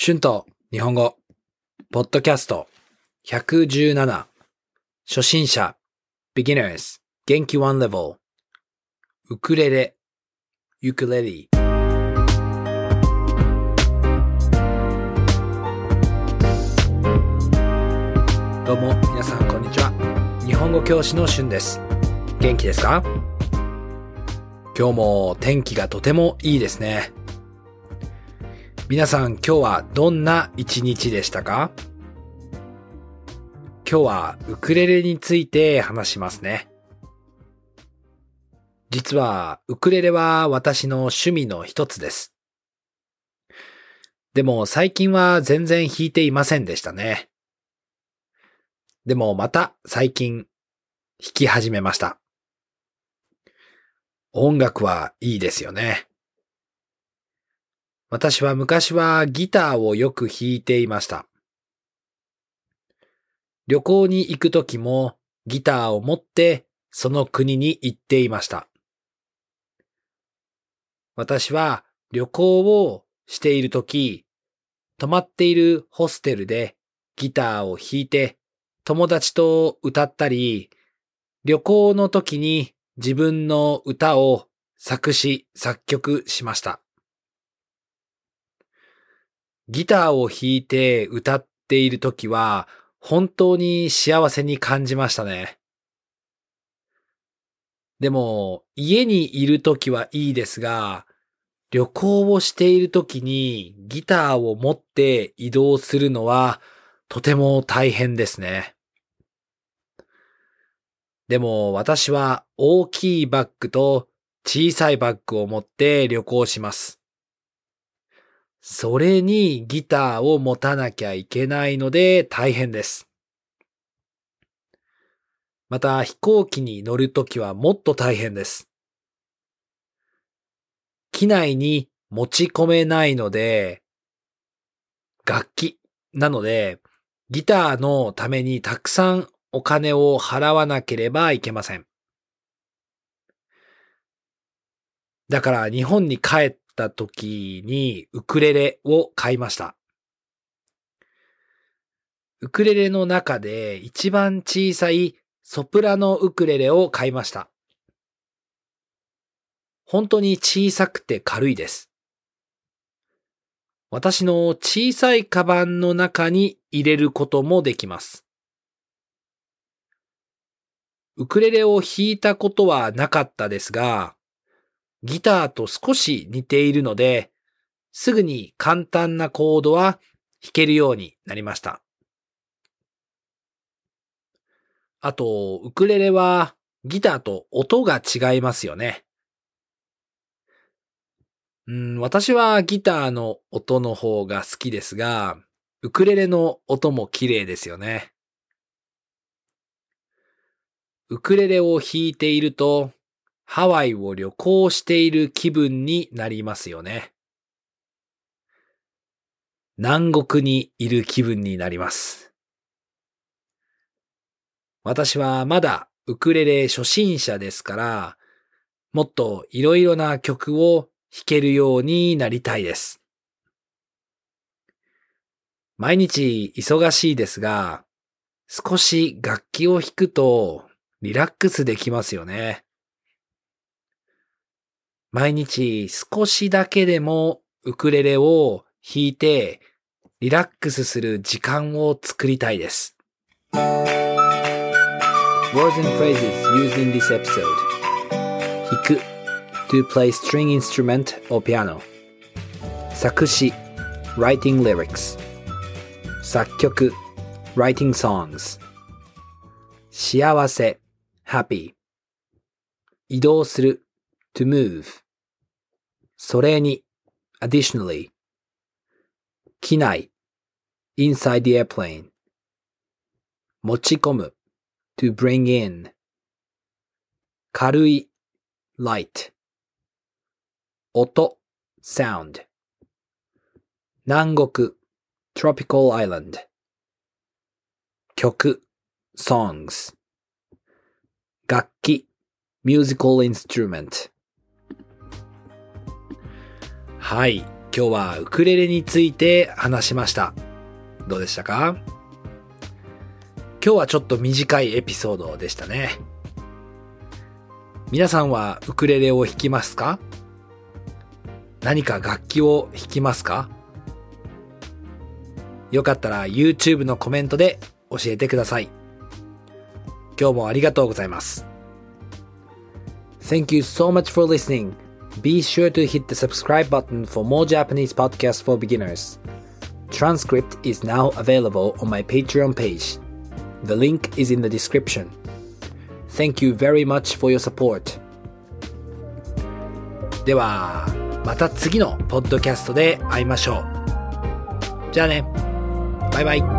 春と日本語、ポッドキャスト。117初心者。beginners 元気 one level ウクレレ。ユクレレどうも皆さんこんにちは。日本語教師の春です。元気ですか？今日も天気がとてもいいですね。皆さん今日はどんな一日でしたか？今日はウクレレについて話しますね。実はウクレレは私の趣味の一つです。でも最近は全然弾いていませんでしたね。でもまた最近弾き始めました。音楽はいいですよね。私は昔はギターをよく弾いていました。旅行に行くときもギターを持ってその国に行っていました。私は旅行をしているとき、泊まっているホステルでギターを弾いて友達と歌ったり、旅行の時に自分の歌を作詞、作曲しました。ギターを弾いて歌っている時は本当に幸せに感じましたね。でも家にいる時はいいですが、旅行をしている時にギターを持って移動するのはとても大変ですね。でも私は大きいバッグと小さいバッグを持って旅行します。それにギターを持たなきゃいけないので大変です。また飛行機に乗るときはもっと大変です。機内に持ち込めないので、楽器なので、ギターのためにたくさんお金を払わなければいけません。だから日本に帰っった時にウクレレを買いました。ウクレレの中で一番小さいソプラノウクレレを買いました。本当に小さくて軽いです。私の小さいカバンの中に入れることもできます。ウクレレを弾いたことはなかったですが、ギターと少し似ているので、すぐに簡単なコードは弾けるようになりました。あと、ウクレレはギターと音が違いますよね。うん、私はギターの音の方が好きですが、ウクレレの音も綺麗ですよね。ウクレレを弾いていると、ハワイを旅行している気分になりますよね。南国にいる気分になります。私はまだウクレレ初心者ですから、もっといろいろな曲を弾けるようになりたいです。毎日忙しいですが、少し楽器を弾くとリラックスできますよね。毎日少しだけでもウクレレを弾いてリラックスする時間を作りたいです。Words and phrases used in this episode 弾く to play string instrument or piano 作詞 writing lyrics 作曲 writing songs 幸せ happy 移動する to move それに additionally 機内 inside the airplane 持ち込む to bring in 軽い light 音 sound 南国 tropical island 曲 songs 楽器 musical instrument はい。今日はウクレレについて話しました。どうでしたか？今日はちょっと短いエピソードでしたね。皆さんはウクレレを弾きますか？何か楽器を弾きますか？よかったら YouTube のコメントで教えてください。今日もありがとうございます。Thank you so much for listening. Be sure to hit the subscribe button for more Japanese podcasts for beginners. Transcript is now available on my Patreon page. The link is in the description. Thank you very much for your support. では、また次のポッドキャストで会いましょう。じゃあね。バイバイ。